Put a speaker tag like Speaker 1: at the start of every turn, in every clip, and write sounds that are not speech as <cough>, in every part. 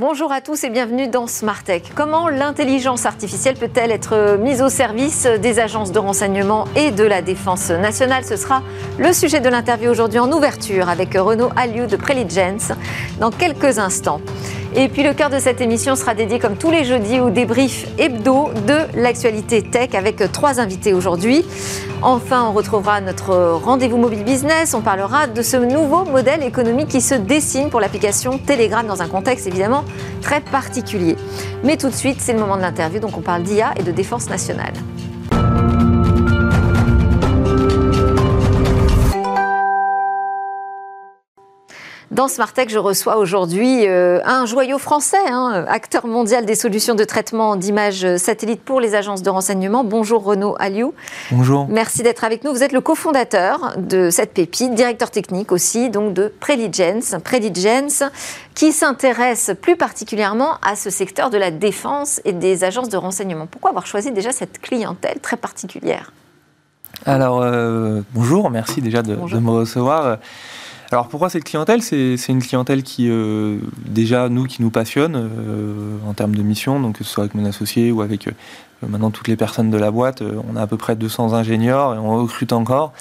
Speaker 1: Bonjour à tous et bienvenue dans Smart Tech. Comment l'intelligence artificielle peut-elle être mise au service des agences de renseignement et de la défense nationale? Ce sera le sujet de l'interview aujourd'hui en ouverture avec Renaud Alliou de Preligence dans quelques instants. Et puis le cœur de cette émission sera dédié comme tous les jeudis au débrief hebdo de l'actualité tech avec trois invités aujourd'hui. Enfin, on retrouvera notre rendez-vous mobile business. On parlera de ce nouveau modèle économique qui se dessine pour l'application Telegram dans un contexte évidemment très particulier. Mais tout de suite, c'est le moment de l'interview, donc on parle d'IA et de défense nationale. Dans Smartech, je reçois aujourd'hui euh, un joyau français, hein, acteur mondial des solutions de traitement d'images satellites pour les agences de renseignement. Bonjour Renaud Aliou.
Speaker 2: Bonjour.
Speaker 1: Merci d'être avec nous. Vous êtes le cofondateur de cette pépite, directeur technique aussi, donc de Preligence. Preligence qui s'intéresse plus particulièrement à ce secteur de la défense et des agences de renseignement. Pourquoi avoir choisi déjà cette clientèle très particulière?
Speaker 2: Alors, euh, bonjour, merci déjà de, de me recevoir. Alors pourquoi cette clientèle? C'est une clientèle qui, euh, déjà, nous, qui nous passionne euh, en termes de mission, donc que ce soit avec mon associé ou avec euh, maintenant toutes les personnes de la boîte. on a à peu près 200 ingénieurs et on recrute encore.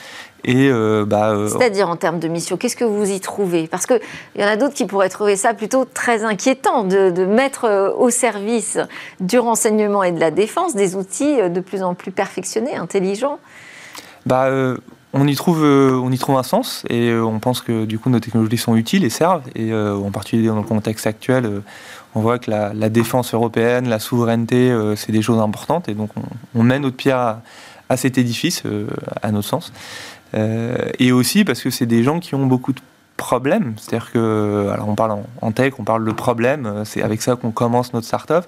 Speaker 1: Et bah, C'est-à-dire en termes de mission, qu'est-ce que vous y trouvez? Parce qu'il y en a d'autres qui pourraient trouver ça plutôt très inquiétant de, de, mettre au service du renseignement et de la défense des outils de plus en plus perfectionnés, intelligents.
Speaker 2: Bah, on y, trouve, euh, on y trouve un sens et euh, on pense que du coup nos technologies sont utiles et servent. Et euh, en particulier dans le contexte actuel, on voit que la, défense européenne, la souveraineté, c'est des choses importantes. Et donc on, met notre pierre à cet édifice, à notre sens. et aussi parce que c'est des gens qui ont beaucoup de problème. C'est-à-dire que, alors on parle en, tech, on parle de problème, euh, c'est avec ça qu'on commence notre startup.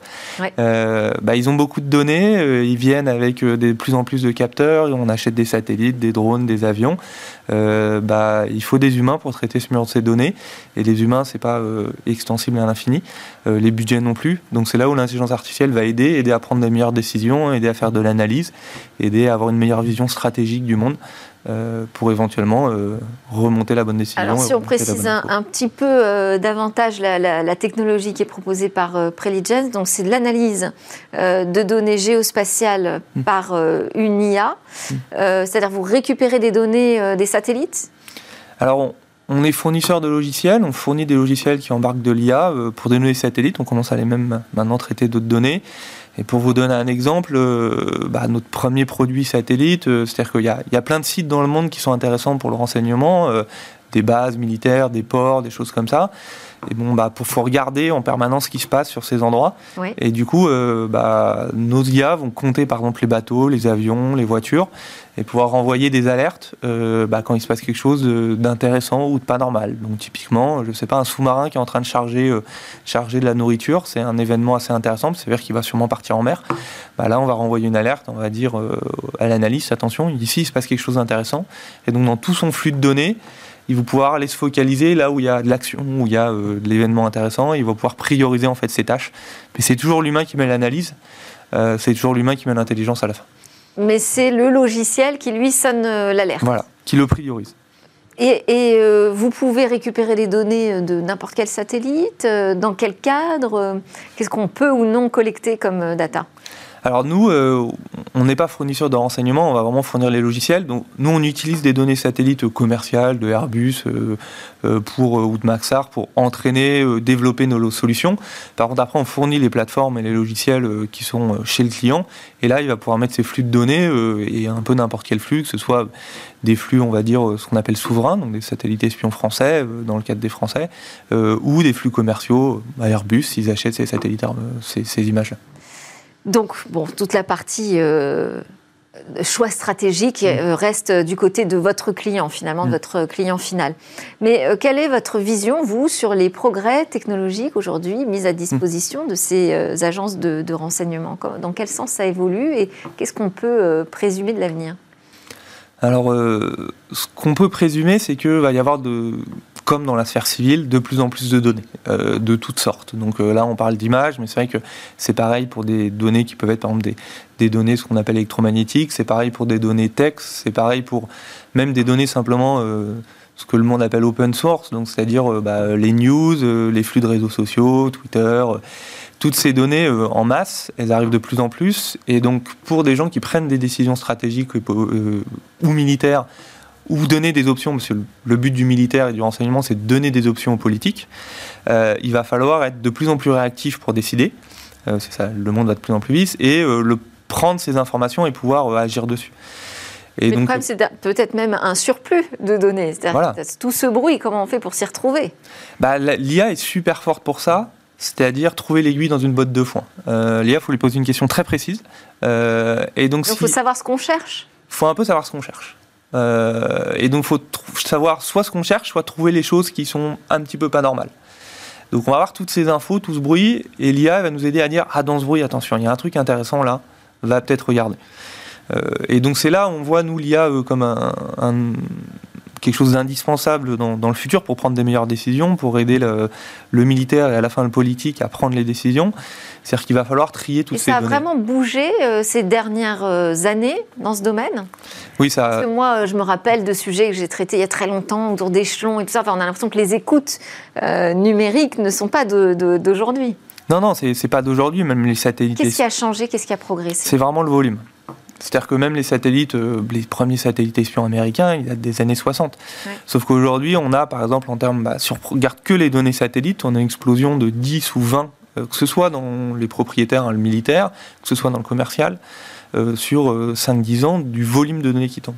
Speaker 2: Euh, bah, ils ont beaucoup de données, euh, ils viennent avec de plus en plus de capteurs, on achète des satellites, des drones, des avions. bah, il faut des humains pour traiter ce mur de ces données. Et les humains, c'est pas extensible à l'infini. les budgets non plus. Donc c'est là où l'intelligence artificielle va aider, aider à prendre des meilleures décisions, aider à faire de l'analyse, aider à avoir une meilleure vision stratégique du monde. Euh, pour éventuellement euh, remonter la bonne décision.
Speaker 1: Alors si on précise un, petit peu euh, davantage la, technologie qui est proposée par Preligence, donc c'est l'analyse de données géospatiales hmm. par une IA, hmm. c'est-à-dire vous récupérez des données des satellites
Speaker 2: Alors on, est fournisseur de logiciels, on fournit des logiciels qui embarquent de l'IA pour des données satellites, on commence à les même maintenant traiter d'autres données. Et pour vous donner un exemple, euh, bah, notre premier produit satellite, euh, c'est-à-dire qu'il y, a plein de sites dans le monde qui sont intéressants pour le renseignement, euh, des bases militaires, des ports, des choses comme ça. Et bon, bah, pour faut regarder en permanence ce qui se passe sur ces endroits. Et du coup, euh, bah, nos IA vont compter par exemple les bateaux, les avions, les voitures, et pouvoir envoyer des alertes euh, bah, quand il se passe quelque chose d'intéressant ou de pas normal. Donc typiquement, je sais pas, un sous-marin qui est en train de charger, euh, charger de la nourriture, c'est un événement assez intéressant, c'est-à-dire qu'il va sûrement partir en mer. Bah, là, on va renvoyer une alerte, on va dire à l'analyste, attention, ici il se passe quelque chose d'intéressant. Et donc dans tout son flux de données, il va pouvoir aller se focaliser là où il y a de l'action, où il y a euh, de l'événement intéressant, il va pouvoir prioriser en fait ses tâches. Mais c'est toujours l'humain qui met l'analyse, euh, c'est toujours l'humain qui met l'intelligence à la fin.
Speaker 1: Mais c'est le logiciel qui lui sonne euh, l'alerte.
Speaker 2: Voilà, qui le priorise.
Speaker 1: Et, vous pouvez récupérer les données de n'importe quel satellite Dans quel cadre Qu'est-ce qu'on peut ou non collecter comme data?
Speaker 2: Alors nous, euh, on n'est pas fournisseur de renseignements, on va vraiment fournir les logiciels. Donc nous, on utilise des données satellites commerciales de Airbus euh, euh, pour, ou de Maxar pour entraîner, développer nos solutions. Par contre, après, on fournit les plateformes et les logiciels qui sont chez le client. Et là, il va pouvoir mettre ses flux de données et un peu n'importe quel flux, que ce soit des flux, on va dire, ce qu'on appelle souverains, donc des satellites espions français, dans le cadre des Français, ou des flux commerciaux à Airbus, s'ils achètent ces satellites, ces, ces images-là.
Speaker 1: Donc, bon, toute la partie euh, choix stratégique euh, mm. reste du côté de votre client, finalement, de mm. votre client final. Mais euh, quelle est votre vision, vous, sur les progrès technologiques aujourd'hui mis à disposition de ces agences de, de, renseignement? Dans quel sens ça évolue et qu'est-ce qu'on peut présumer de l'avenir?
Speaker 2: Alors, ce qu'on peut présumer, c'est qu'il va y avoir de, comme dans la sphère civile, de plus en plus de données, euh, de toutes sortes. Donc euh, là, on parle d'images, mais c'est vrai que c'est pareil pour des données qui peuvent être, par exemple, des, données, ce qu'on appelle électromagnétiques, c'est pareil pour des données texte, c'est pareil pour même des données simplement, euh, ce que le monde appelle open source, donc c'est-à-dire bah, les news, les flux de réseaux sociaux, Twitter, toutes ces données en masse, elles arrivent de plus en plus. Et donc, pour des gens qui prennent des décisions stratégiques ou militaires, ou donner des options, parce que le but du militaire et du renseignement, c'est de donner des options aux politiques, il va falloir être de plus en plus réactif pour décider. c'est ça, le monde va de plus en plus vite, et le prendre ces informations et pouvoir euh, agir dessus.
Speaker 1: Et donc, le problème, c'est peut-être même un surplus de données. C'est-à-dire tout ce bruit, comment on fait pour s'y retrouver?
Speaker 2: Bah, L'IA est super forte pour ça, c'est-à-dire trouver l'aiguille dans une botte de foin. Euh, L'IA, il faut lui poser une question très précise.
Speaker 1: Euh, et donc, il faut savoir ce qu'on cherche?
Speaker 2: Il faut un peu savoir ce qu'on cherche. Et donc, faut savoir soit ce qu'on cherche, soit trouver les choses qui sont un petit peu pas normales. Donc, on va avoir toutes ces infos, tout ce bruit, et l'IA va nous aider à dire Ah, dans ce bruit, attention, il y a un truc intéressant là va peut-être regarder. Euh, et donc c'est là où on voit, nous, l'IA euh, comme un, quelque chose d'indispensable dans, le futur pour prendre des meilleures décisions, pour aider le, militaire et à la fin le politique à prendre les décisions. C'est-à-dire qu'il va falloir trier toutes ces données.
Speaker 1: ça a vraiment bougé euh, ces dernières années dans ce domaine?
Speaker 2: Oui, ça.
Speaker 1: Parce que moi, je me rappelle de sujets que j'ai traités il y a très longtemps autour d'échelons et tout ça. Enfin, on a l'impression que les écoutes numériques ne sont pas d'aujourd'hui.
Speaker 2: Non, non, c'est pas d'aujourd'hui, même les satellites.
Speaker 1: Qu'est-ce qui a changé? Qu'est-ce qui a progressé?
Speaker 2: C'est vraiment le volume. C'est-à-dire que même les satellites, euh, les premiers satellites espions américains, ils datent des années 60. Sauf qu'aujourd'hui, on a, par exemple, en termes, bah, si on regarde que les données satellites, on a une explosion de 10 ou 20, euh, que ce soit dans les propriétaires, hein, le militaire, que ce soit dans le commercial, euh, sur 5-10 ans, du volume de données qui tombe.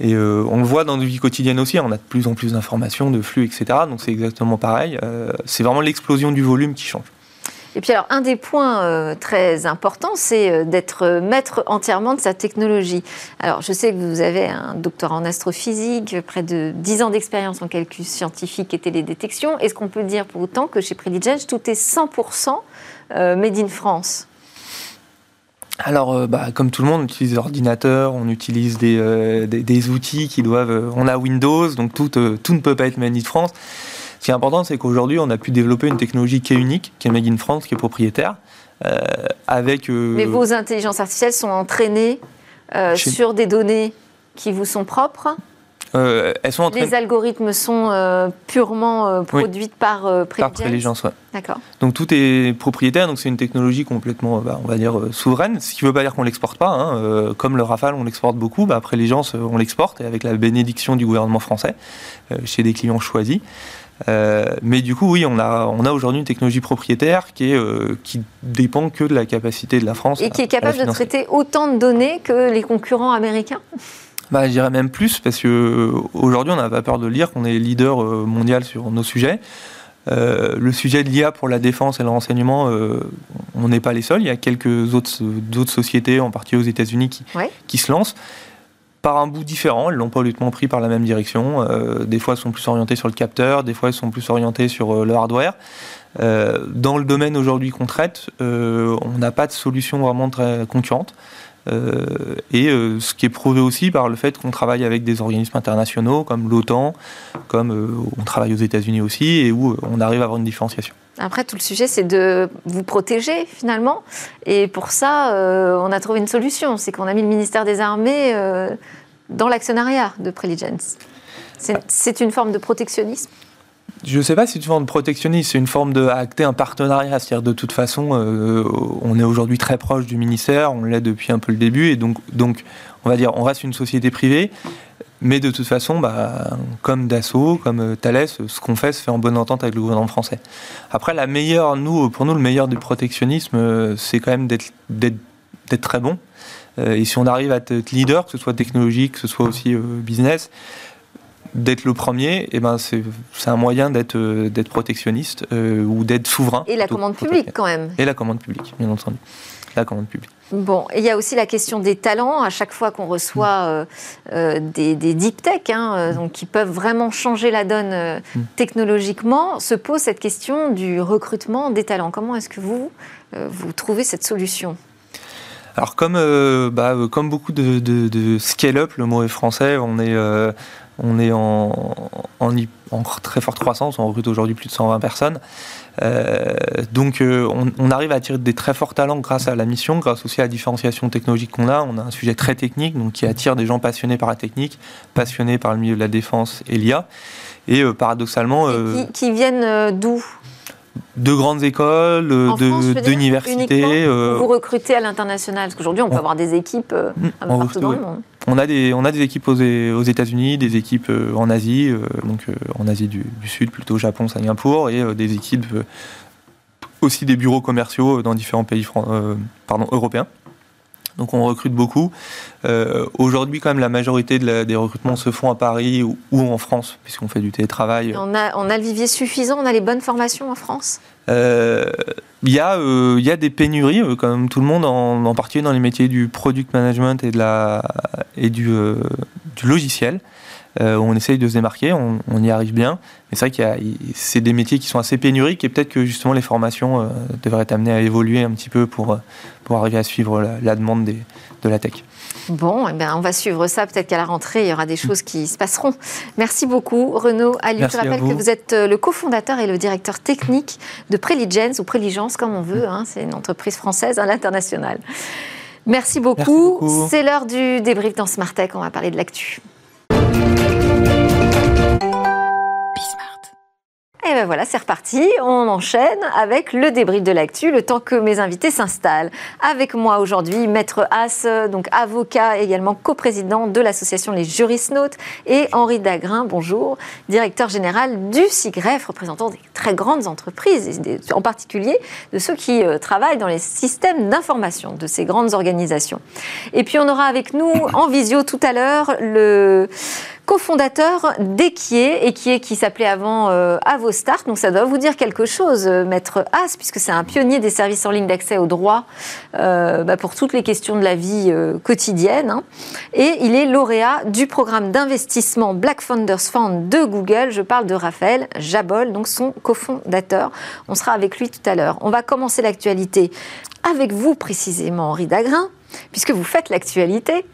Speaker 2: Et on le voit dans nos vies quotidiennes aussi, on a de plus en plus d'informations, de flux, etc. Donc c'est exactement pareil. c'est vraiment l'explosion du volume qui change.
Speaker 1: Et puis alors, un des points euh, très importants, c'est euh, d'être maître entièrement de sa technologie. Alors, je sais que vous avez un doctorat en astrophysique, près de 10 ans d'expérience en calcul scientifique et télédétection. Est-ce qu'on peut dire pour autant que chez Predigens, tout est 100% euh, made in France?
Speaker 2: Alors, bah, comme tout le monde, on utilise des ordinateurs, on utilise des, des, outils qui doivent. on a Windows, donc tout, tout ne peut pas être made in France. Ce qui est important, c'est qu'aujourd'hui, on a pu développer une technologie qui est unique, qui est Made in France, qui est propriétaire, euh, avec...
Speaker 1: Euh, Mais vos intelligences artificielles sont entraînées euh, sur des données qui vous sont propres elles sont Les algorithmes sont purement produits par Preligence
Speaker 2: Par Preligence, oui.
Speaker 1: D'accord.
Speaker 2: Donc tout est propriétaire, donc c'est une technologie complètement, bah, on va dire, souveraine, ce qui ne veut pas dire qu'on ne l'exporte pas. Hein. comme le Rafale, on l'exporte beaucoup, bah, Preligence, on l'exporte, et avec la bénédiction du gouvernement français, chez des clients choisis. Euh, mais du coup, oui, on a, on a aujourd'hui une technologie propriétaire qui, est, euh, qui dépend que de la capacité de la France.
Speaker 1: Et qui est capable de traiter autant de données que les concurrents américains?
Speaker 2: Bah, je dirais même plus, parce qu'aujourd'hui, on n'a pas peur de le dire qu'on est leader euh, mondial sur nos sujets. le sujet de l'IA pour la défense et le renseignement, on n'est pas les seuls. Il y a quelques autres, sociétés, en partie aux États-Unis, qui, qui se lancent par un bout différent. Elles l'ont pas pris par la même direction. Euh, des fois, elles sont plus orientées sur le capteur, des fois, elles sont plus orientées sur euh, le hardware. Euh, dans le domaine aujourd'hui qu'on traite, on n'a pas de solution vraiment très concurrente. Et ce qui est prouvé aussi par le fait qu'on travaille avec des organismes internationaux comme l'OTAN, comme on travaille aux États-Unis aussi, et où on arrive à avoir une différenciation.
Speaker 1: Après, tout le sujet, c'est de vous protéger finalement. Et pour ça, on a trouvé une solution. C'est qu'on a mis le ministère des Armées dans l'actionnariat de Preligence. C'est une forme de protectionnisme
Speaker 2: je ne sais pas si une forme de protectionnisme, c'est une forme de acter un partenariat. C'est-à-dire de toute façon, euh, on est aujourd'hui très proche du ministère, on l'est depuis un peu le début, et donc, donc on va dire, on reste une société privée, mais de toute façon, bah, comme Dassault, comme euh, Thales, ce qu'on fait se fait en bonne entente avec le gouvernement français. Après, la meilleure, nous, pour nous, le meilleur du protectionnisme, euh, c'est quand même d'être très bon. Et si on arrive à être leader, que ce soit technologique, que ce soit aussi business, d'être le premier, et eh ben c'est un moyen d'être euh, d'être protectionniste ou d'être souverain.
Speaker 1: Et la commande publique quand même.
Speaker 2: Et la commande publique, bien entendu. La commande publique.
Speaker 1: Bon, il y a aussi la question des talents. À chaque fois qu'on reçoit des, deep tech, hein, donc, qui peuvent vraiment changer la donne mm. technologiquement, se pose cette question du recrutement des talents. Comment est-ce que vous, vous trouvez cette solution?
Speaker 2: Alors comme, bah, comme beaucoup de, scale-up, le mot est français, on est, on est en, en, très forte croissance, on recrute aujourd'hui plus de 120 personnes. Euh, donc euh, on, arrive à attirer des très forts talents grâce à la mission, grâce aussi à la différenciation technologique qu'on a. On a un sujet très technique, donc qui attire des gens passionnés par la technique, passionnés par le milieu de la défense et l'IA. Et euh, paradoxalement...
Speaker 1: qui, viennent d'où?
Speaker 2: de grandes écoles, d'universités.
Speaker 1: vous recrutez à l'international Parce qu'aujourd'hui, on peut avoir des équipes mm, partout dans le monde.
Speaker 2: On a des, on a des équipes aux, États-Unis, des équipes en Asie, donc en Asie du, Sud, plutôt Japon, Singapour, et des équipes aussi des bureaux commerciaux dans différents pays pardon, européens. Donc on recrute beaucoup. Euh, aujourd'hui, quand même, la majorité des recrutements se font à Paris ou, en France, puisqu'on fait du télétravail.
Speaker 1: On a, on a le vivier suffisant, on a les bonnes formations en France?
Speaker 2: Euh, Il y, euh, y, a des pénuries, comme tout le monde, en, particulier dans les métiers du product management et, de la, et du, du logiciel. Euh, on essaye de se démarquer, on, y arrive bien. Mais c'est vrai qu'il c'est des métiers qui sont assez pénuriques et peut-être que justement les formations euh, devraient être amenées à évoluer un petit peu pour, euh, pour arriver à suivre la, demande de la tech.
Speaker 1: Bon, eh bien, on va suivre ça. Peut-être qu'à la rentrée, il y aura des choses qui se passeront. Merci beaucoup, Renaud Ali. Je rappelle que vous êtes le cofondateur et le directeur technique de Preligence ou Preligence, comme on veut. Hein. c'est une entreprise française à l'international. Merci beaucoup. beaucoup. C'est l'heure du débrief dans Smart Tech. On va parler de l'actu. Et ben voilà, c'est reparti. On enchaîne avec le débrief de l'actu, le temps que mes invités s'installent. Avec moi aujourd'hui, Maître As, donc avocat également coprésident de l'association Les Jurisnautes, et Henri Dagrin, bonjour, directeur général du SIGREF, représentant des très grandes entreprises, en particulier de ceux qui euh, travaillent dans les systèmes d'information de ces grandes organisations. Et puis on aura avec nous en visio tout à l'heure le cofondateur d'Equier, Equier qui s'appelait avant euh, Avostart. Donc ça doit vous dire quelque chose, euh, Maître As, puisque c'est un pionnier des services en ligne d'accès au droit euh, bah, pour toutes les questions de la vie quotidienne. Hein. Et il est lauréat du programme d'investissement Black Founders Fund de Google. Je parle de Raphaël Jabol, donc son cofondateur. On sera avec lui tout à l'heure. On va commencer l'actualité avec vous précisément, Henri Dagrin puisque vous faites l'actualité,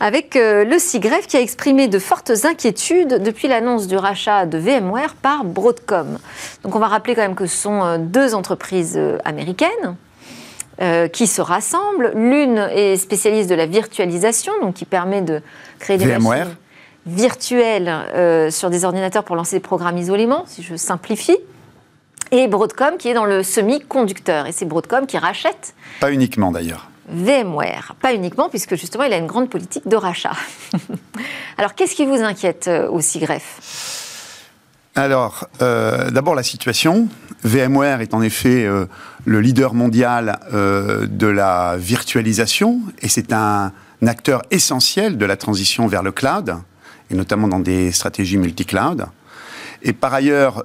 Speaker 1: avec euh, le CIGREF qui a exprimé de fortes inquiétudes depuis l'annonce du rachat de VMware par Broadcom. Donc on va rappeler quand même que ce sont euh, deux entreprises euh, américaines. qui se rassemblent. L'une est spécialiste de la virtualisation, donc qui permet de créer des machines virtuelles sur des ordinateurs pour lancer des programmes isolément, si je simplifie. Et Broadcom qui est dans le semi-conducteur. Et c'est Broadcom qui rachète.
Speaker 3: Pas uniquement d'ailleurs.
Speaker 1: VMware. Pas uniquement, puisque justement, il a une grande politique de rachat. <laughs> Alors, qu'est-ce qui vous inquiète euh, au SIGREF
Speaker 3: alors, euh, d'abord la situation. VMware est en effet euh, le leader mondial de la virtualisation et c'est un, acteur essentiel de la transition vers le cloud, et notamment dans des stratégies multi-cloud. Et par ailleurs,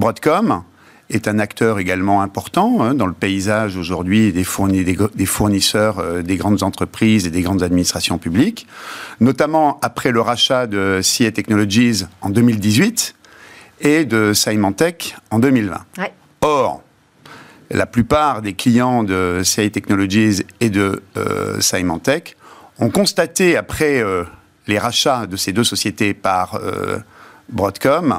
Speaker 3: Broadcom, est un acteur également important hein, dans le paysage aujourd'hui des, fournisseurs euh, des grandes entreprises et des grandes administrations publiques, notamment après le rachat de CA Technologies en 2018 et de Symantec en 2020. Or, la plupart des clients de CA Technologies et de euh, Symantec ont constaté après euh, les rachats de ces deux sociétés par Broadcom euh,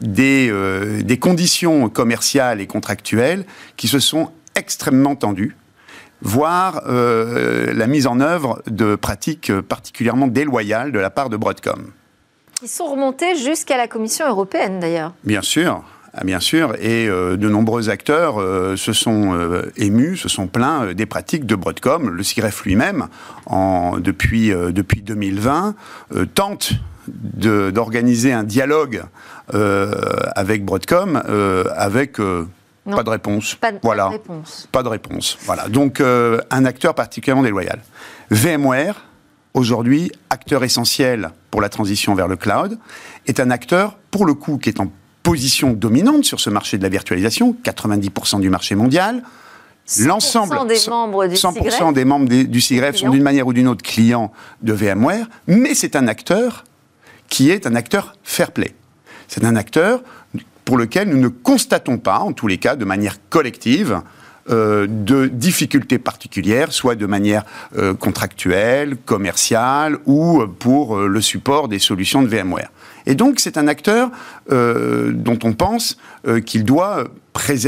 Speaker 3: des, euh, des conditions commerciales et contractuelles qui se sont extrêmement tendues voire euh, la mise en œuvre de pratiques particulièrement déloyales de la part de Broadcom.
Speaker 1: Ils sont remontés jusqu'à la Commission européenne d'ailleurs.
Speaker 3: Bien sûr. Ah, bien sûr, et de nombreux acteurs se sont émus, se sont plaints des pratiques de Broadcom. Le CIREF lui-même, depuis, depuis 2020, tente d'organiser un dialogue euh, avec Broadcom, euh, avec euh, pas de réponse.
Speaker 1: Pas de,
Speaker 3: voilà.
Speaker 1: réponse.
Speaker 3: Pas de réponse. Voilà. Donc un acteur particulièrement déloyal. VMware, aujourd'hui, acteur essentiel pour la transition vers le cloud, est un acteur, pour le coup, qui est en position dominante sur ce marché de la virtualisation, 90% du marché mondial.
Speaker 1: L'ensemble, des membres du 100%
Speaker 3: des membres du CIGREF sont d'une manière ou d'une autre clients de VMware, mais c'est un acteur qui est un acteur fair play. C'est un acteur pour lequel nous ne constatons pas, en tous les cas, de manière collective, euh, de difficultés particulières, soit de manière euh, contractuelle, commerciale ou pour le support des solutions de VMware. Et donc c'est un acteur dont on pense qu'il doit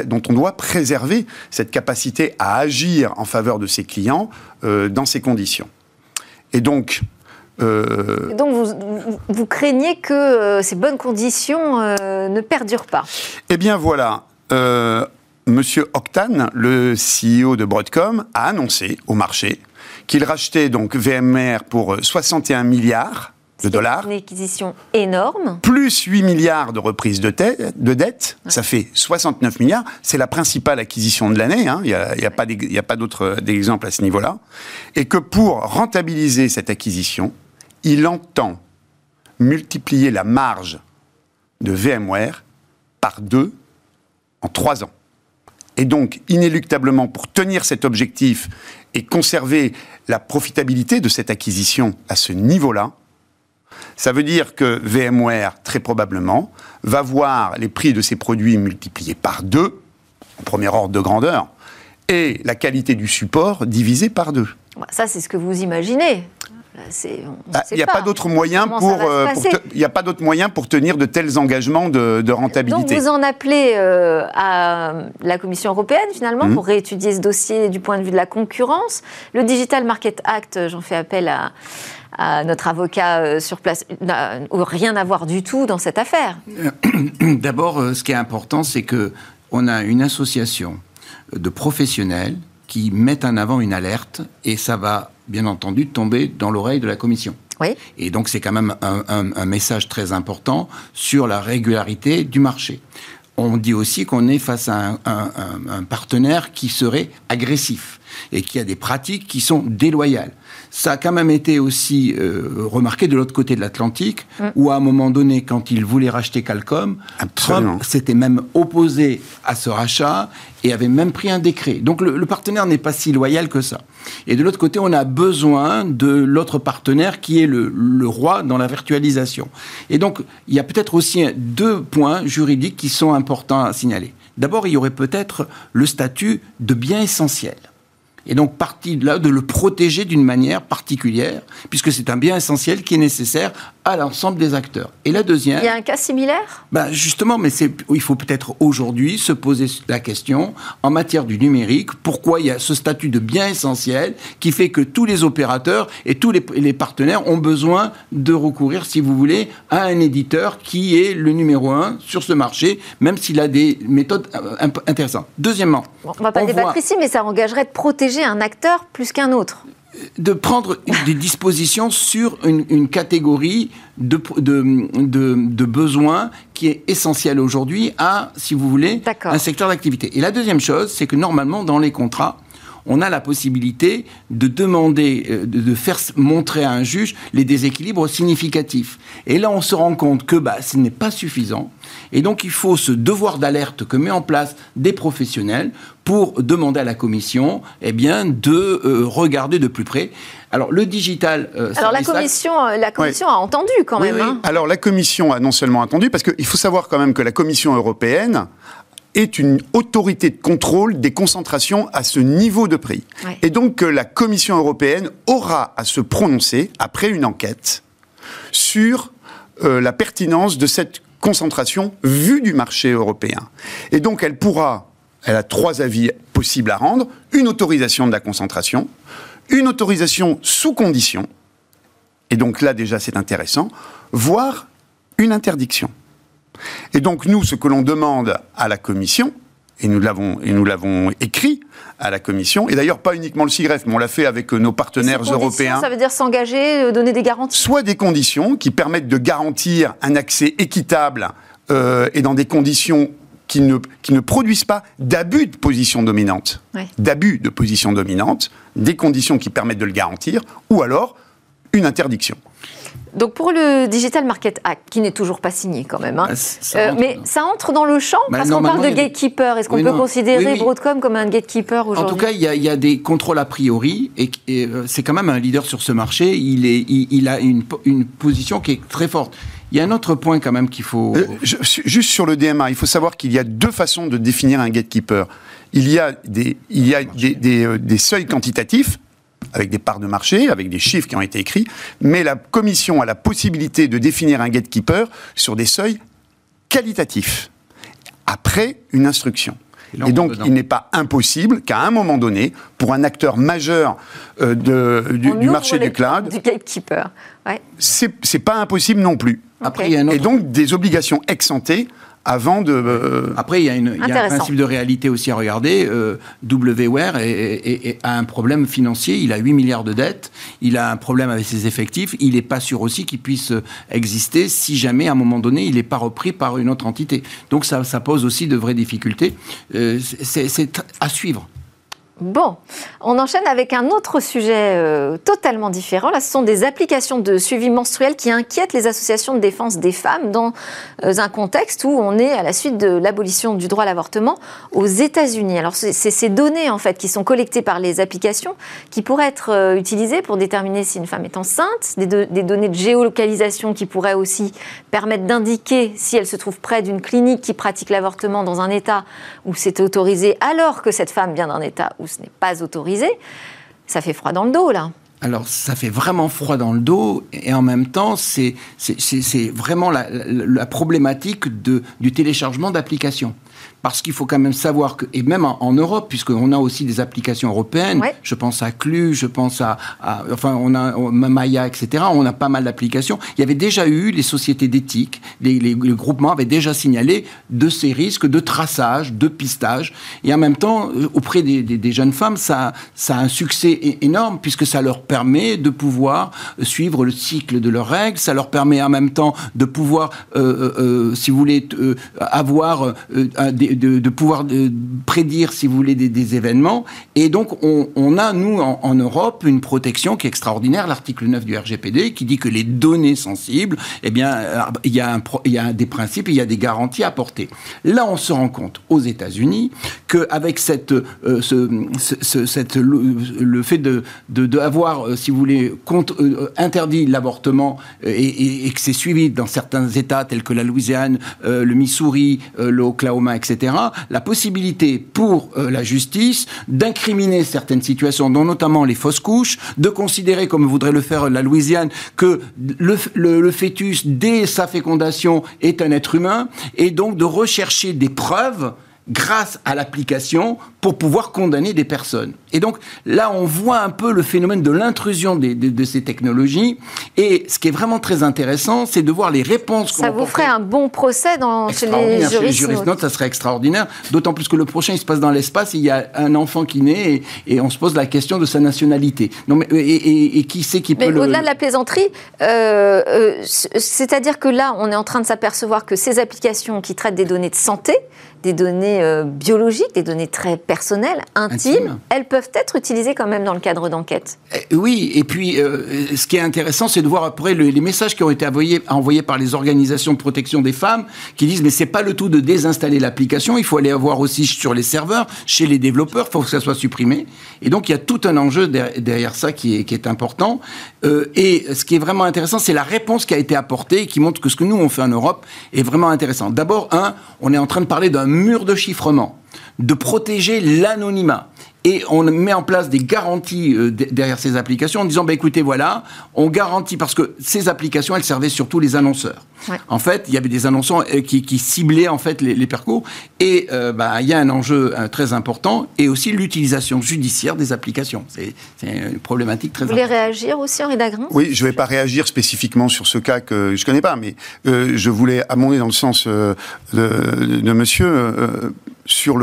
Speaker 3: dont on doit préserver cette capacité à agir en faveur de ses clients dans ces conditions. Et donc,
Speaker 1: euh, donc vous, vous, craignez que euh, ces bonnes conditions euh, ne perdurent pas
Speaker 3: Eh bien voilà, Monsieur Octane, le CEO de Broadcom, a annoncé au marché qu'il rachetait donc VMware pour 61 milliards de dollars.
Speaker 1: Une acquisition énorme.
Speaker 3: Plus 8 milliards de reprises de, de dette, ça fait 69 milliards. C'est la principale acquisition de l'année, hein. il n'y a, a, pas d'autres exemples à ce niveau-là. Et que pour rentabiliser cette acquisition, il entend multiplier la marge de VMware par deux en trois ans. Et donc, inéluctablement, pour tenir cet objectif et conserver la profitabilité de cette acquisition à ce niveau-là, ça veut dire que VMware, très probablement, va voir les prix de ses produits multipliés par deux, en premier ordre de grandeur, et la qualité du support divisée par deux.
Speaker 1: Ça, c'est ce que vous imaginez.
Speaker 3: Ah, il n'y a pas, d'autre moyen pour, euh, il a pas d'autre moyen pour tenir de tels engagements de, rentabilité.
Speaker 1: Donc vous en appelez euh, à la Commission européenne finalement mhm. pour réétudier ce dossier du point de vue de la concurrence. Le Digital Market Act, j'en fais appel à, notre avocat euh, sur place, n'a rien à voir du tout dans cette affaire. <clears throat>
Speaker 4: D'abord, ce qui est important, c'est que on a une association de professionnels qui mettent en avant une alerte et ça va bien entendu, tomber dans l'oreille de la Commission.
Speaker 1: Oui.
Speaker 4: Et donc, c'est quand même un, message très important sur la régularité du marché. On dit aussi qu'on est face à un, partenaire qui serait agressif et qui a des pratiques qui sont déloyales. Ça a quand même été aussi euh, remarqué de l'autre côté de l'Atlantique, mm. où à un moment donné, quand il voulait racheter Qualcomm, Trump s'était même opposé à ce rachat et avait même pris un décret. Donc le, partenaire n'est pas si loyal que ça. Et de l'autre côté, on a besoin de l'autre partenaire qui est le, le, roi dans la virtualisation. Et donc, il y a peut-être aussi deux points juridiques qui sont importants à signaler. D'abord, il y aurait peut-être le statut de bien essentiel et donc partie de là de le protéger d'une manière particulière, puisque c'est un bien essentiel qui est nécessaire à l'ensemble des acteurs. Et la deuxième...
Speaker 1: Il y a un cas similaire?
Speaker 4: Ben Justement, mais il faut peut-être aujourd'hui se poser la question, en matière du numérique, pourquoi il y a ce statut de bien essentiel qui fait que tous les opérateurs et tous les, les partenaires ont besoin de recourir, si vous voulez, à un éditeur qui est le numéro un sur ce marché, même s'il a des méthodes euh, intéressantes. Deuxièmement...
Speaker 1: on ne va pas débattre ici, mais ça engagerait de protéger un acteur plus qu'un autre
Speaker 4: de prendre des dispositions sur une, catégorie de, de, besoins qui est essentielle aujourd'hui à, si vous voulez, un secteur d'activité. Et la deuxième chose, c'est que normalement, dans les contrats, on a la possibilité de demander, euh, de, faire montrer à un juge les déséquilibres significatifs. Et là, on se rend compte que bah, ce n'est pas suffisant. Et donc, il faut ce devoir d'alerte que met en place des professionnels pour demander à la Commission eh bien, de euh, regarder de plus près. Alors, le digital.
Speaker 1: Euh, Alors, la Commission, la commission a entendu quand même. Hein.
Speaker 3: Alors, la Commission a non seulement entendu, parce qu'il faut savoir quand même que la Commission européenne est une autorité de contrôle des concentrations à ce niveau de prix. Et donc la Commission européenne aura à se prononcer, après une enquête, sur euh, la pertinence de cette concentration vue du marché européen. Et donc elle pourra, elle a trois avis possibles à rendre, une autorisation de la concentration, une autorisation sous condition, et donc là déjà c'est intéressant, voire une interdiction. Et donc nous, ce que l'on demande à la Commission, et nous l'avons et nous l'avons écrit à la Commission et d'ailleurs pas uniquement le CIGREF mais on l'a fait avec nos partenaires européens.
Speaker 1: Ça veut dire s'engager, euh, donner des garanties.
Speaker 3: Soit des conditions qui permettent de garantir un accès équitable euh, et dans des conditions qui ne, qui ne produisent pas d'abus de position dominante, d'abus de position dominante, des conditions qui permettent de le garantir, ou alors une interdiction.
Speaker 1: Donc pour le Digital Market Act, qui n'est toujours pas signé quand même, hein, bah, euh, mais ça entre dans le champ bah, parce qu'on parle de gatekeeper. Est-ce qu'on peut considérer Broadcom comme un gatekeeper aujourd'hui
Speaker 4: En tout cas, il y, a des contrôles a priori et, euh, c'est quand même un leader sur ce marché. Il, est, il, a une, une, position qui est très forte. Il y a un autre point quand même qu'il faut...
Speaker 3: Euh, juste sur le DMA, il faut savoir qu'il y a deux façons de définir un gatekeeper. Il y a des, il y a des, des, des seuils quantitatifs, avec des parts de marché, avec des chiffres qui ont été écrits, mais la commission a la possibilité de définir un gatekeeper sur des seuils qualitatifs, après une instruction. Et, donc, il n'est pas impossible qu'à un moment donné, pour un acteur majeur euh, de, du, marché du cloud,
Speaker 1: du gatekeeper,
Speaker 3: ouais. c'est pas impossible non plus.
Speaker 1: Après, il y a
Speaker 3: Et donc, des obligations ex avant de.
Speaker 4: Euh, Après, il y, a une, il y, a un principe de réalité aussi à regarder. Euh, WWare a un problème financier. Il a 8 milliards de dettes. Il a un problème avec ses effectifs. Il n'est pas sûr aussi qu'il puisse exister si jamais, à un moment donné, il n'est pas repris par une autre entité. Donc, ça, ça pose aussi de vraies difficultés. Euh, c'est à suivre.
Speaker 1: Bon, on enchaîne avec un autre sujet euh, totalement différent. Là, ce sont des applications de suivi menstruel qui inquiètent les associations de défense des femmes dans euh, un contexte où on est à la suite de l'abolition du droit à l'avortement aux États-Unis. Alors, c'est ces données en fait qui sont collectées par les applications qui pourraient être euh, utilisées pour déterminer si une femme est enceinte, des, des données de géolocalisation qui pourraient aussi permettre d'indiquer si elle se trouve près d'une clinique qui pratique l'avortement dans un État où c'est autorisé, alors que cette femme vient d'un État ce n'est pas autorisé, ça fait froid dans le dos, là.
Speaker 4: Alors, ça fait vraiment froid dans le dos, et en même temps, c'est vraiment la, la, problématique de, du téléchargement d'applications parce qu'il faut quand même savoir que, et même en, Europe, puisqu'on a aussi des applications européennes, je pense à Clu, je pense à, enfin, on a Maya, etc., on a pas mal d'applications. Il y avait déjà eu les sociétés d'éthique, les, groupements avaient déjà signalé de ces risques de traçage, de pistage, et en même temps, euh, auprès des, jeunes femmes, ça, ça a un succès énorme, puisque ça leur permet de pouvoir suivre le cycle de leurs règles, ça leur permet en même temps de pouvoir, euh, euh, si vous voulez, avoir des de, pouvoir prédire, si vous voulez, des, événements. Et donc, on, a, nous, en, Europe, une protection qui est extraordinaire, l'article 9 du RGPD, qui dit que les données sensibles, eh bien, euh, il y, a il y a des principes, il y a des garanties à apporter. Là, on se rend compte, aux États-Unis, qu'avec cette, euh, ce, cette, le, fait de, de, avoir, euh, si vous voulez, interdit l'avortement et, que c'est suivi dans certains États tels que la Louisiane, le Missouri, l'Oklahoma, etc., la possibilité pour euh, la justice d'incriminer certaines situations, dont notamment les fausses couches, de considérer, comme voudrait le faire la Louisiane, que le fœtus, dès sa fécondation, est un être humain, et donc de rechercher des preuves grâce à l'application pour pouvoir condamner des personnes. Et donc là, on voit un peu le phénomène de l'intrusion de, ces technologies. Et ce qui est vraiment très intéressant, c'est de voir les réponses.
Speaker 1: Ça vous ferait un bon procès dans, chez les juristes.
Speaker 4: Chez les juristes ça serait extraordinaire. D'autant plus que le prochain, il se passe dans l'espace. Il y a un enfant qui naît et, on se pose la question de sa nationalité. Non, mais, et, qui sait qui peut
Speaker 1: mais Au-delà de la plaisanterie, euh, euh, c'est-à-dire que là, on est en train de s'apercevoir que ces applications qui traitent des données de santé, des données euh, biologiques, des données très personnelles, intimes, elles peuvent être utilisées quand même dans le cadre d'enquête.
Speaker 4: Eh, oui, et puis euh, ce qui est intéressant, c'est de voir après les messages qui ont été envoyés, envoyés par les organisations de protection des femmes, qui disent mais c'est pas le tout de désinstaller l'application, il faut aller voir aussi sur les serveurs, chez les développeurs, il faut que ça soit supprimé. Et donc il y a tout un enjeu derrière ça qui est, qui est important. Euh, et ce qui est vraiment intéressant, c'est la réponse qui a été apportée et qui montre que ce que nous on fait en Europe est vraiment intéressant. D'abord, un, on est en train de parler d'un mur de chiffrement, de protéger l'anonymat. Et on met en place des garanties euh, derrière ces applications en disant, bah, écoutez, voilà, on garantit, parce que ces applications, elles servaient surtout les annonceurs. En fait, il y avait des annonceurs euh, qui, ciblaient en fait les, les percos. Et euh, bah, il y a un enjeu très important et aussi l'utilisation judiciaire des applications. C'est une problématique très
Speaker 1: Vous voulez réagir aussi, Henri Dagrin
Speaker 3: Oui, je ne vais pas réagir spécifiquement sur ce cas que je ne connais pas, mais je voulais amender dans le sens de, de, monsieur sur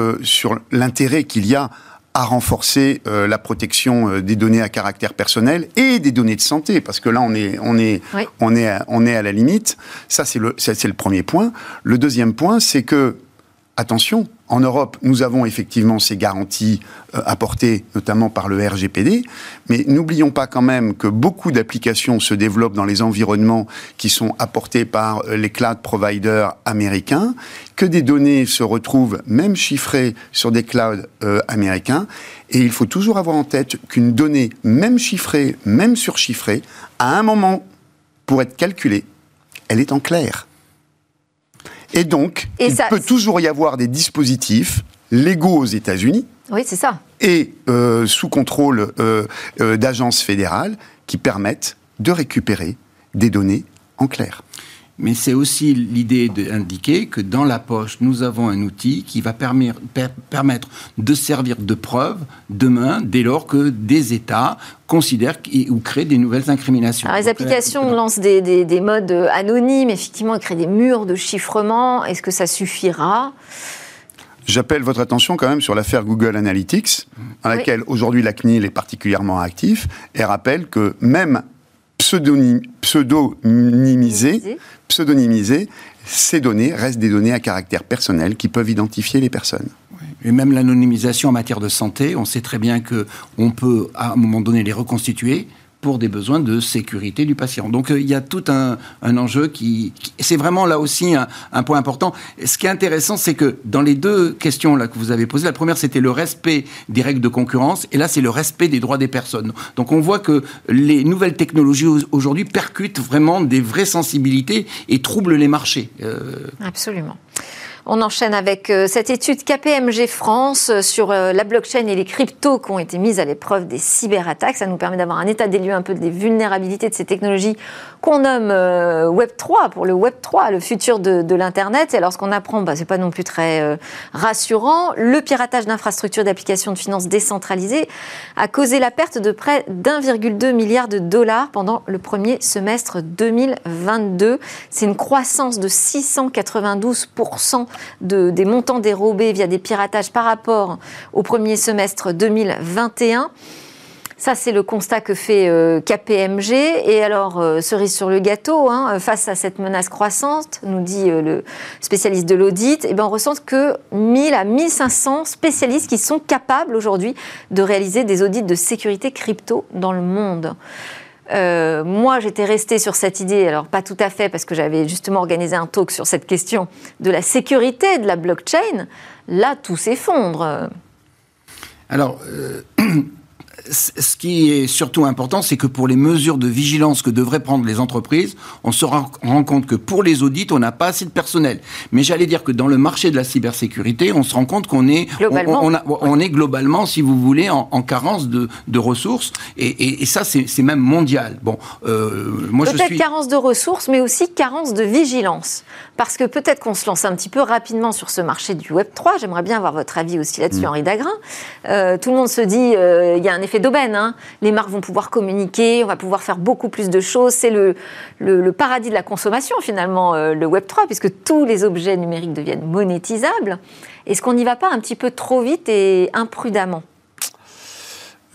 Speaker 3: l'intérêt sur qu'il y a à renforcer euh, la protection euh, des données à caractère personnel et des données de santé, parce que là, on est, on est, on est, à, on est à la limite. Ça, c'est le, c'est le premier point. Le deuxième point, c'est que, attention, en Europe, nous avons effectivement ces garanties euh, apportées notamment par le RGPD, mais n'oublions pas quand même que beaucoup d'applications se développent dans les environnements qui sont apportés par euh, les cloud providers américains, que des données se retrouvent même chiffrées sur des clouds euh, américains, et il faut toujours avoir en tête qu'une donnée, même chiffrée, même surchiffrée, à un moment, pour être calculée, elle est en clair. Et donc, il peut toujours y avoir des dispositifs légaux aux États-Unis.
Speaker 1: Oui, c'est ça.
Speaker 3: Et euh, sous contrôle euh, euh, d'agences fédérales qui permettent de récupérer des données en clair.
Speaker 4: Mais c'est aussi l'idée d'indiquer que dans la poche, nous avons un outil qui va permettre de servir de preuve demain, dès lors que des États considèrent ou créent des nouvelles incriminations.
Speaker 1: Alors les applications lancent des, des, modes anonymes, effectivement, créent des murs de chiffrement. Est-ce que ça suffira?
Speaker 3: J'appelle votre attention quand même sur l'affaire Google Analytics, dans laquelle aujourd'hui la CNIL est particulièrement actif, et rappelle que même pseudonymisées, pseudonymisées, ces données restent des données à caractère personnel qui peuvent identifier les personnes.
Speaker 4: Et même l'anonymisation en matière de santé, on sait très bien que on peut à un moment donné les reconstituer, pour des besoins de sécurité du patient. Donc euh, il y a tout un, enjeu qui, c'est vraiment là aussi un, point important. Ce qui est intéressant, c'est que dans les deux questions là que vous avez posées, la première c'était le respect des règles de concurrence, et là c'est le respect des droits des personnes. Donc on voit que les nouvelles technologies aujourd'hui percutent vraiment des vraies sensibilités et troublent les marchés.
Speaker 1: Euh, Absolument. On enchaîne avec euh, cette étude KPMG France euh, sur euh, la blockchain et les cryptos qui ont été mises à l'épreuve des cyberattaques. Ça nous permet d'avoir un état des lieux un peu des vulnérabilités de ces technologies qu'on nomme Web 3 pour le Web 3, le futur de, l'Internet. Et alors ce qu'on apprend, bah, c'est pas non plus très rassurant. Le piratage d'infrastructures d'applications de finances décentralisées a causé la perte de près d'1,2 milliard de dollars pendant le premier semestre 2022. C'est une croissance de 692 des montants dérobés via des piratages par rapport au premier semestre 2021. Ça, c'est le constat que fait euh, KPMG. Et alors, euh, cerise sur le gâteau, hein, face à cette menace croissante, nous dit euh, le spécialiste de l'audit, eh ben, on ressent que 1000 à 1500 spécialistes qui sont capables aujourd'hui de réaliser des audits de sécurité crypto dans le monde. Euh, moi, j'étais restée sur cette idée, alors pas tout à fait, parce que j'avais justement organisé un talk sur cette question de la sécurité de la blockchain. Là, tout s'effondre.
Speaker 4: Alors, euh, <clears throat> ce qui est surtout important, c'est que pour les mesures de vigilance que devraient prendre les entreprises, on se rend compte que pour les audits, on n'a pas assez de personnel. Mais j'allais dire que dans le marché de la cybersécurité, on se rend compte qu'on est, globalement. On, est globalement, si vous voulez, en, carence de, ressources. Et, ça, c'est même mondial.
Speaker 1: Bon, euh, moi suis carence de ressources, mais aussi carence de vigilance. Parce que peut-être qu'on se lance un petit peu rapidement sur ce marché du Web 3. J'aimerais bien avoir votre avis aussi là-dessus, mm. Henri Dagrin. Euh, tout le monde se dit, euh, il y a un effet d'aubaine. Hein. Les marques vont pouvoir communiquer, on va pouvoir faire beaucoup plus de choses. C'est le, paradis de la consommation finalement, euh, le Web 3, puisque tous les objets numériques deviennent monétisables. Est-ce qu'on n'y va pas un petit peu trop vite et imprudemment?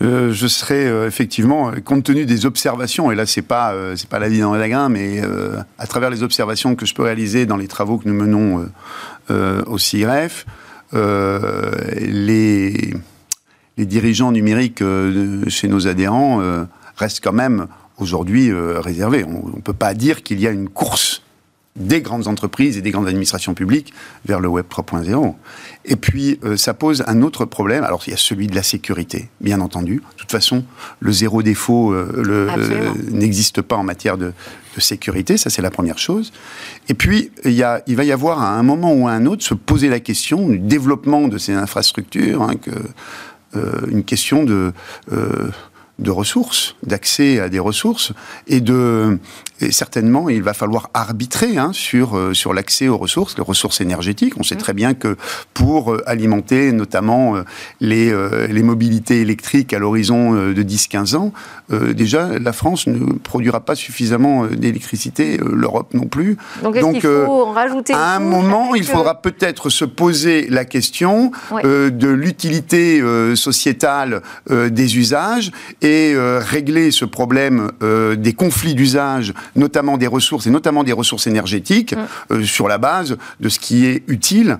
Speaker 3: Euh, je serais euh, effectivement, compte tenu des observations, et là c'est pas c'est pas la vie dans les lagrins, mais à travers les observations que je peux réaliser dans les travaux que nous menons au CIREF, les les dirigeants numériques euh, chez nos adhérents euh, restent quand même aujourd'hui euh, réservés. On ne peut pas dire qu'il y a une course des grandes entreprises et des grandes administrations publiques vers le Web 3.0. Et puis, ça pose un autre problème. Alors, il y a celui de la sécurité, bien entendu. De toute façon, le zéro défaut n'existe pas en matière de, sécurité, ça c'est la première chose. Et puis, il, y a, il va y avoir à un moment ou à un autre se poser la question du développement de ces infrastructures, hein, que une question de euh, de ressources, d'accès à des ressources, et de et certainement il va falloir arbitrer hein, sur euh, sur l'accès aux ressources, les ressources énergétiques. On sait mmh. très bien que pour euh, alimenter notamment euh, les les mobilités électriques à l'horizon de 10-15 ans, déjà la France ne produira pas suffisamment d'électricité, l'Europe non plus.
Speaker 1: Donc, Donc faut en rajouter
Speaker 3: à un moment, il faudra peut-être se poser la question de l'utilité sociétale des usages et euh, régler ce problème euh, des conflits d'usage, notamment des ressources et notamment des ressources énergétiques, mm. euh, sur la base de ce qui est utile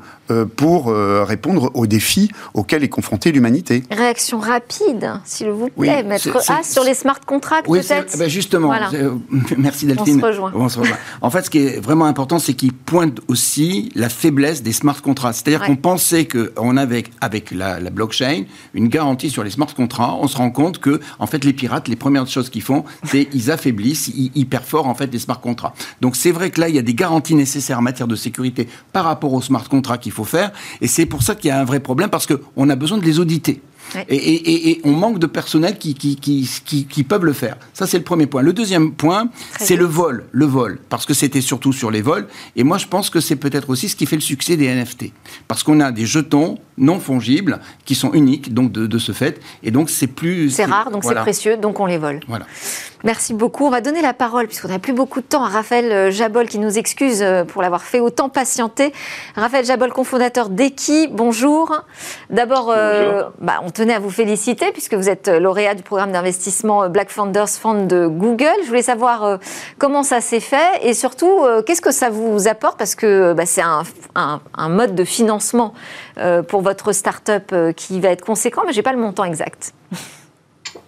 Speaker 3: pour répondre aux défis auxquels est confrontée l'humanité.
Speaker 1: Réaction rapide, s'il vous plaît, mettre A sur les smart contracts peut-être
Speaker 4: eh ben, Justement, <laughs> merci Delphine.
Speaker 1: On se rejoint.
Speaker 4: En fait, ce qui est vraiment important, c'est qu'il pointe aussi la faiblesse des smart contracts. C'est-à-dire qu'on pensait qu'on avait avec la, la blockchain une garantie sur les smart contracts. On se rend compte que en fait, les pirates, les premières choses qu'ils font, c'est ils affaiblissent, ils, performent en fait des smart contracts. Donc c'est vrai que là, il y a des garanties nécessaires en matière de sécurité par rapport aux smart contracts qu'il faut faire. Et c'est pour ça qu'il y a un vrai problème parce qu'on a besoin de les auditer. Et, on manque de personnel qui, qui, peuvent le faire. Ça, c'est le premier point. Le deuxième point, c'est le vol. Le vol. Parce que c'était surtout sur les vols. Et moi, je pense que c'est peut-être aussi ce qui fait le succès des NFT. Parce qu'on a des jetons non fongibles qui sont uniques, donc de, ce fait. Et donc, c'est plus.
Speaker 1: C'est rare, donc c'est précieux, donc on les vole.
Speaker 4: Voilà.
Speaker 1: Merci beaucoup. On va donner la parole, puisqu'on n'a plus beaucoup de temps, à Raphaël euh, Jabol, qui nous excuse euh, pour l'avoir fait autant patienter. Raphaël Jabol, cofondateur d'Eki, bonjour. D'abord, euh, bah, on tenait à vous féliciter, puisque vous êtes lauréat du programme d'investissement Black Founders Fund de Google. Je voulais savoir comment ça s'est fait, et surtout, qu'est-ce que ça vous apporte, parce que bah, c'est un, un, mode de financement pour votre start-up qui va être conséquent, mais je n'ai pas le montant exact.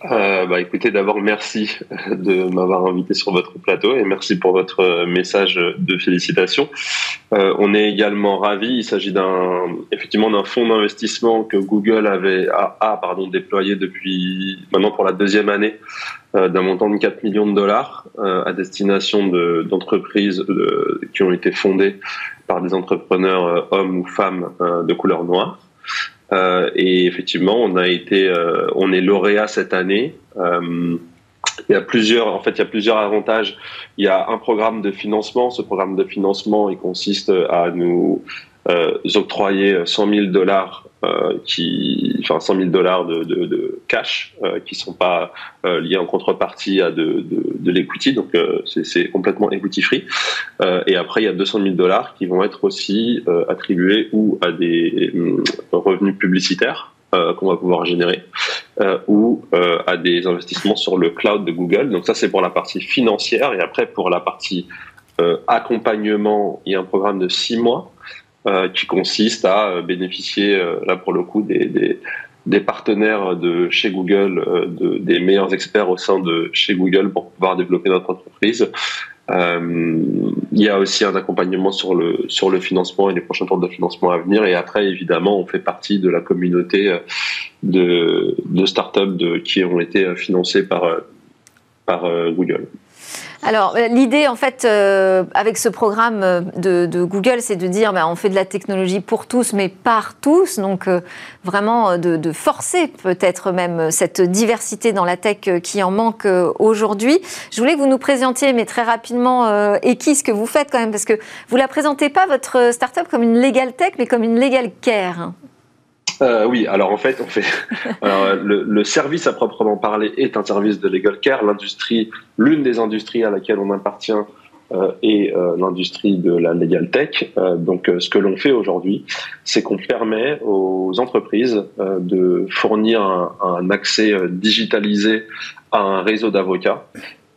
Speaker 5: Euh, bah, écoutez, d'abord, merci <laughs> de m'avoir invité sur votre plateau et merci pour votre message de félicitations. Euh, on est également ravis. Il s'agit effectivement, d'un fonds d'investissement que Google avait, a, pardon, déployé depuis maintenant pour la deuxième année euh, d'un montant de 4 millions de dollars euh, à destination de, d'entreprises qui ont été fondées par des entrepreneurs euh, hommes ou femmes de couleur noire. Euh, et effectivement, on a été, euh, on est lauréat cette année. Euh, il y a plusieurs, en fait, il y a plusieurs avantages. Il y a un programme de financement. Ce programme de financement, il consiste à nous euh, octroyer 100 000 dollars euh, qui, enfin 100 000 dollars de, cash euh, qui sont pas euh, liés en contrepartie à de, de, de l'equity, donc euh, c'est complètement equity free. et après il y a 200 000 dollars qui vont être aussi attribués ou à des revenus publicitaires qu'on va pouvoir générer ou à des investissements sur le cloud de Google. Donc ça c'est pour la partie financière et après pour la partie accompagnement, il y a un programme de six mois euh, qui consiste à euh, bénéficier, euh, là pour le coup, des, des, partenaires de chez Google, de, des meilleurs experts au sein de chez Google pour pouvoir développer notre entreprise. Euh, il y a aussi un accompagnement sur le sur le financement et les prochains tours de financement à venir. Et après, évidemment, on fait partie de la communauté de, startups qui ont été financées par par Google.
Speaker 1: Alors, euh, l'idée, en fait, euh, avec ce programme euh, de, Google, c'est de dire ben, on fait de la technologie pour tous, mais par tous. Donc, vraiment, de, forcer peut-être même cette diversité dans la tech qui en manque aujourd'hui. Je voulais que vous nous présentiez, mais très rapidement, et qui ce que vous faites quand même, parce que vous la présentez pas, votre startup, comme une legal tech, mais comme une legal care.
Speaker 5: Euh, oui, alors en fait, on fait <laughs> alors, le, le, service à proprement parler est un service de legal care. L'industrie, l'une des industries à laquelle on appartient euh, est euh, l'industrie de la legal tech. Donc, ce que l'on fait aujourd'hui, c'est qu'on permet aux entreprises de fournir un, un, accès digitalisé à un réseau d'avocats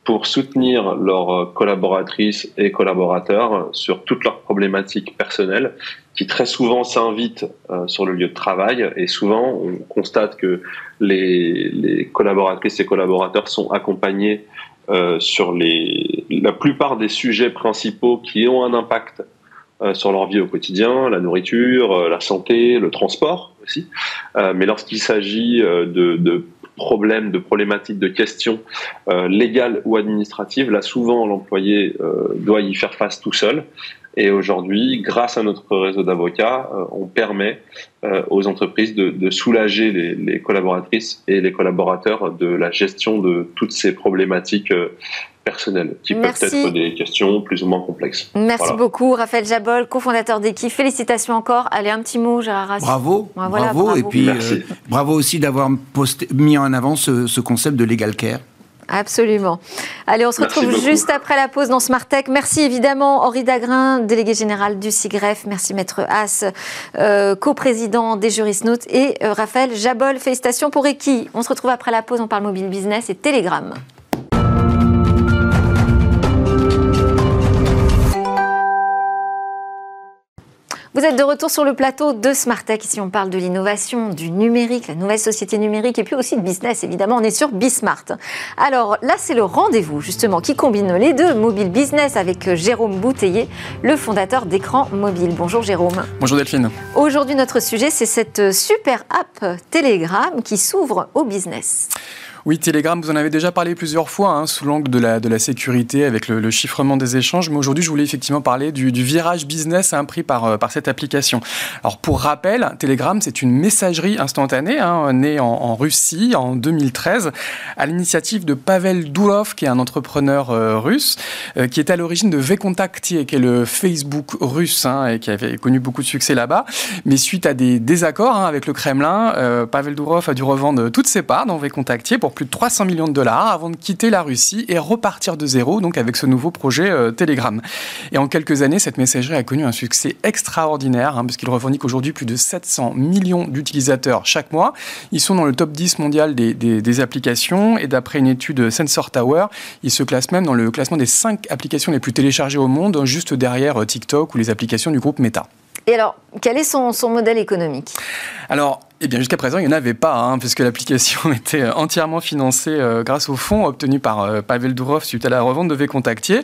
Speaker 5: pour soutenir leurs collaboratrices et collaborateurs sur toutes leurs problématiques personnelles qui très souvent s'invitent euh, sur le lieu de travail et souvent on constate que les, les collaboratrices et collaborateurs sont accompagnés euh, sur les, la plupart des sujets principaux qui ont un impact euh, sur leur vie au quotidien, la nourriture, euh, la santé, le transport aussi. Euh, mais lorsqu'il s'agit de, de problèmes, de problématiques, de questions légales ou administratives, là souvent l'employé doit y faire face tout seul. Et aujourd'hui, grâce à notre réseau d'avocats, euh, on permet euh, aux entreprises de, de soulager les, les, collaboratrices et les collaborateurs de la gestion de toutes ces problématiques euh, personnelles, qui peuvent être des questions plus ou moins complexes.
Speaker 1: Merci beaucoup, Raphaël Jabol, cofondateur d'Equipe. Félicitations encore. Allez, un petit mot, Gérard Rassi.
Speaker 4: Bravo, bravo, Et puis, bravo aussi d'avoir mis en avant ce, ce concept de legal care.
Speaker 1: Absolument. Allez, on se retrouve juste après la pause dans Smart Tech. Merci évidemment Henri Dagrin, délégué général du CIGREF. Merci Maître Haas, euh, coprésident des Jurisnotes. Et euh, Raphaël Jabol, félicitations pour Eki. On se retrouve après la pause, on parle mobile business et Telegram. Vous êtes de retour sur le plateau de Smartech. Ici, on parle de l'innovation, du numérique, la nouvelle société numérique et puis aussi de business. Évidemment, on est sur Bismart. Alors là, c'est le rendez-vous justement qui combine les deux, mobile business, avec Jérôme Bouteiller, le fondateur d'écran mobile. Bonjour Jérôme.
Speaker 6: Bonjour Delphine.
Speaker 1: Aujourd'hui, notre sujet, c'est cette super app Telegram qui s'ouvre au business.
Speaker 6: Oui, Telegram, vous en avez déjà parlé plusieurs fois, hein, sous l'angle de la, sécurité avec le, chiffrement des échanges. Mais aujourd'hui, je voulais effectivement parler du, virage business hein, pris par, euh, par cette application. Alors, pour rappel, Telegram, c'est une messagerie instantanée, hein, née en, Russie en 2013, à l'initiative de Pavel Durov, qui est un entrepreneur euh, russe, euh, qui est à l'origine de Vkontakte, qui est le Facebook russe, et qui avait connu beaucoup de succès là-bas. Mais suite à des désaccords avec le Kremlin, Pavel Durov a dû revendre toutes ses parts dans Vkontakte pour plus de 300 millions de dollars avant de quitter la Russie et repartir de zéro, donc avec ce nouveau projet euh, Telegram. Et en quelques années, cette messagerie a connu un succès extraordinaire, hein, puisqu'il revendique aujourd'hui plus de 700 millions d'utilisateurs chaque mois. Ils sont dans le top 10 mondial des, des applications, et d'après une étude Sensor Tower, ils se classent même dans le classement des 5 applications les plus téléchargées au monde, juste derrière euh, TikTok ou les applications du groupe Meta.
Speaker 1: Et alors, quel est son, son modèle économique?
Speaker 6: Alors, eh bien, jusqu'à présent, il n'y en avait pas, hein, puisque l'application <laughs> était euh, entièrement financée euh, grâce aux fonds obtenus par euh, Pavel Durov suite à la revente de V-Contactier.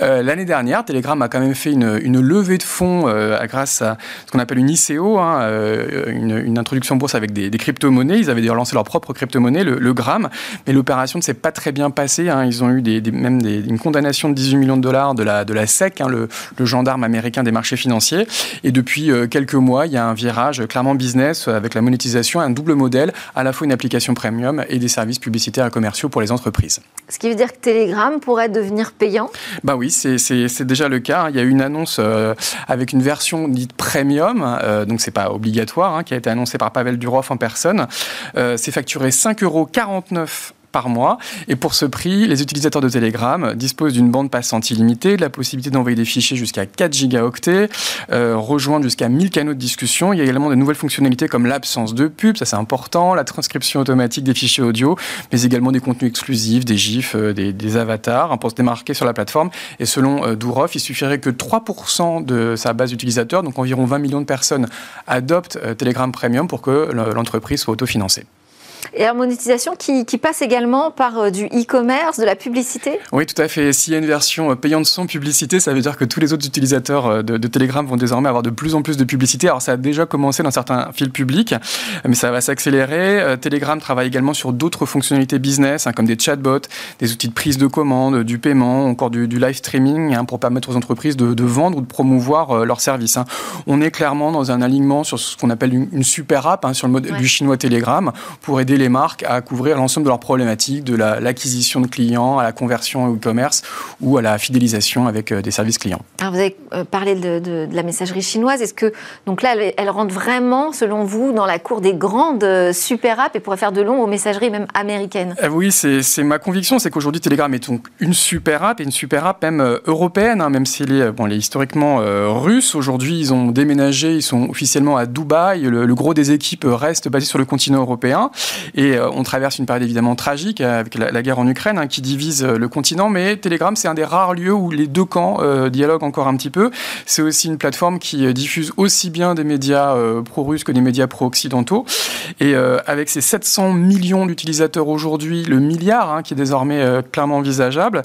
Speaker 6: L'année dernière, Telegram a quand même fait une, levée de fonds grâce à ce qu'on appelle une ICO, hein, une, introduction bourse avec des, des crypto-monnaies. Ils avaient d'ailleurs lancé leur propre crypto-monnaie, le, Gram, mais l'opération ne s'est pas très bien passée. Hein. Ils ont eu même une condamnation de 18 millions de dollars de la, SEC, le, gendarme américain des marchés financiers. Et depuis quelques mois, il y a un virage clairement business avec la un double modèle, à la fois une application premium et des services publicitaires et commerciaux pour les entreprises.
Speaker 1: Ce qui veut dire que Telegram pourrait devenir payant?
Speaker 6: Bah oui, c'est déjà le cas. Il y a eu une annonce euh, avec une version dite premium, euh, donc c'est pas obligatoire, hein, qui a été annoncée par Pavel Durov en personne. Euh, c'est facturé 5,49 euros mois. Et pour ce prix, les utilisateurs de Telegram disposent d'une bande passante illimitée, de la possibilité d'envoyer des fichiers jusqu'à 4 gigaoctets, euh, rejoindre jusqu'à 1000 canaux de discussion. Il y a également de nouvelles fonctionnalités comme l'absence de pub, ça c'est important, la transcription automatique des fichiers audio, mais également des contenus exclusifs, des gifs, euh, des, avatars, hein, pour se démarquer sur la plateforme. Et selon euh, Durov, il suffirait que 3% de sa base d'utilisateurs, donc environ 20 millions de personnes, adoptent euh, Telegram Premium pour que l'entreprise soit autofinancée.
Speaker 1: Et la monétisation qui, passe également par euh, du e-commerce, de la publicité?
Speaker 6: Oui, tout à fait. S'il y a une version euh, payante sans publicité, ça veut dire que tous les autres utilisateurs euh, de, Telegram vont désormais avoir de plus en plus de publicité. Alors ça a déjà commencé dans certains fils publics, mais ça va s'accélérer. Telegram travaille également sur d'autres fonctionnalités business, hein, comme des chatbots, des outils de prise de commande, du paiement, encore du, live streaming, hein, pour permettre aux entreprises de, vendre ou de promouvoir leurs services. Hein. On est clairement dans un alignement sur ce qu'on appelle une, super app, sur le modèle du chinois Telegram, pour aider les marques à couvrir l'ensemble de leurs problématiques, de l'acquisition de clients, à la conversion au e-commerce ou à la fidélisation avec euh, des services clients.
Speaker 1: Alors vous avez euh, parlé de, la messagerie chinoise. Est-ce que donc là, elle, rentre vraiment, selon vous, dans la cour des grandes euh, super apps et pourrait faire de long aux messageries même américaines?
Speaker 6: Oui, c'est ma conviction, c'est qu'aujourd'hui Telegram est donc une super app et une super app même européenne, hein, même s'il est, bon, est historiquement russe. Aujourd'hui, ils ont déménagé, ils sont officiellement à Dubaï. Le, le gros des équipes reste basé sur le continent européen. Et euh, on traverse une période évidemment tragique avec la, guerre en Ukraine hein, qui divise euh, le continent, mais Telegram, c'est un des rares lieux où les deux camps euh, dialoguent encore un petit peu. C'est aussi une plateforme qui diffuse aussi bien des médias pro-russes que des médias pro-occidentaux. Et avec ses 700 millions d'utilisateurs aujourd'hui, le milliard hein, qui est désormais clairement envisageable,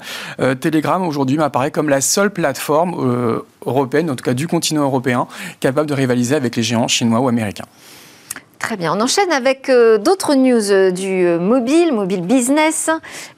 Speaker 6: Telegram aujourd'hui m'apparaît comme la seule plateforme européenne, en tout cas du continent européen, capable de rivaliser avec les géants chinois ou américains.
Speaker 1: Très bien. On enchaîne avec euh, d'autres news euh, du euh, mobile, mobile business.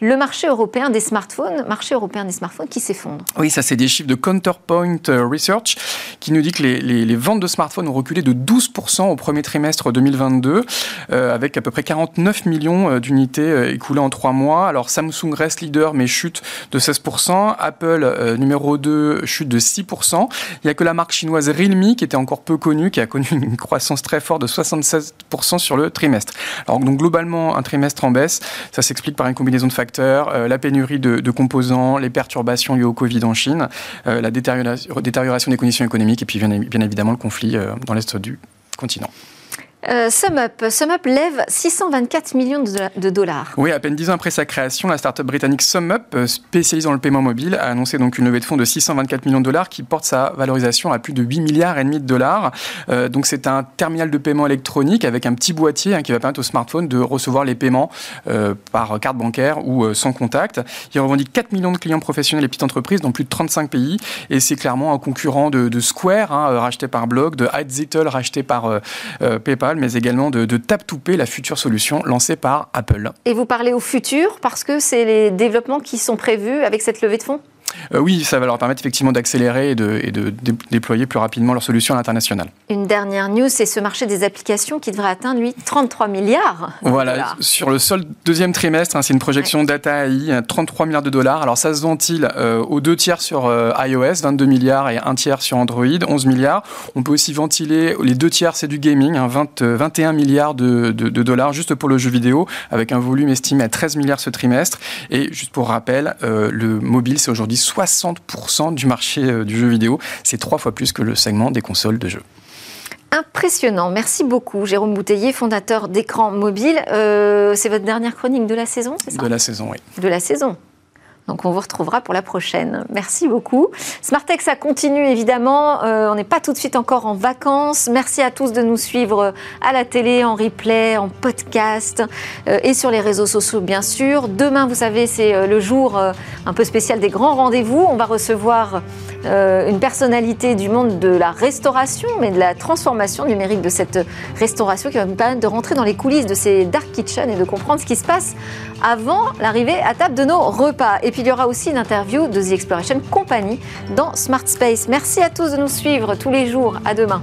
Speaker 1: Le marché européen des smartphones, marché européen des smartphones qui s'effondre.
Speaker 6: Oui, ça c'est des chiffres de Counterpoint Research qui nous dit que les, ventes de smartphones ont reculé de 12% au premier trimestre 2022, avec à peu près 49 millions d'unités écoulées en trois mois. Alors Samsung reste leader mais chute de 16%. Apple numéro 2 chute de 6%. Il n'y a que la marque chinoise Realme qui était encore peu connue, qui a connu une <laughs> croissance très forte de 76 sur le trimestre. Alors donc globalement un trimestre en baisse, ça s'explique par une combinaison de facteurs, euh, la pénurie de, composants, les perturbations liées au Covid en Chine, euh, la détérioration, des conditions économiques et puis bien, évidemment le conflit euh, dans l'est du continent.
Speaker 1: Euh, SumUp. SumUp lève 624 millions de dollars.
Speaker 6: Oui, à peine dix ans après sa création, la start-up britannique SumUp, euh, spécialisée dans le paiement mobile, a annoncé donc une levée de fonds de 624 millions de dollars qui porte sa valorisation à plus de 8 milliards et demi de dollars. Euh, donc c'est un terminal de paiement électronique avec un petit boîtier hein, qui va permettre au smartphone de recevoir les paiements par carte bancaire ou sans contact. Il revendique 4 millions de clients professionnels et petites entreprises dans plus de 35 pays et c'est clairement un concurrent de, Square, hein, racheté par Block, de Highzettle, racheté par PayPal Mais également de, de Tap2Pay, la future solution lancée par Apple.
Speaker 1: Et vous parlez au futur parce que c'est les développements qui sont prévus avec cette levée de fonds?
Speaker 6: Euh, oui, ça va leur permettre effectivement d'accélérer et de, et de déployer plus rapidement leurs solutions à l'international.
Speaker 1: Une dernière news, c'est ce marché des applications qui devrait atteindre, lui, 33 milliards.
Speaker 6: Voilà, sur le seul deuxième trimestre, hein, c'est une projection data AI, 33 milliards de dollars. Alors ça se ventile euh, aux deux tiers sur euh, iOS, 22 milliards, et un tiers sur Android, 11 milliards. On peut aussi ventiler, les deux tiers, c'est du gaming, 20, hein, 21 milliards de, de, de, dollars juste pour le jeu vidéo, avec un volume estimé à 13 milliards ce trimestre. Et juste pour rappel, le mobile, c'est aujourd'hui 60% du marché euh, du jeu vidéo. C'est trois fois plus que le segment des consoles de jeux.
Speaker 1: Impressionnant, merci beaucoup Jérôme Bouteiller, fondateur d'écran mobile. Euh, c'est votre dernière chronique de la saison, c'est ça?
Speaker 6: De la saison, oui.
Speaker 1: De la saison. Donc on vous retrouvera pour la prochaine. Merci beaucoup. Smartex, ça continue évidemment. Euh, on n'est pas tout de suite encore en vacances. Merci à tous de nous suivre à la télé, en replay, en podcast euh, et sur les réseaux sociaux bien sûr. Demain, vous savez, c'est euh, le jour un peu spécial des grands rendez-vous. On va recevoir une personnalité du monde de la restauration, mais de la transformation numérique de cette restauration qui va nous permettre de rentrer dans les coulisses de ces dark kitchens et de comprendre ce qui se passe avant l'arrivée à table de nos repas. Il y aura aussi une interview de The Exploration Company dans Smart Space. Merci à tous de nous suivre tous les jours. À demain.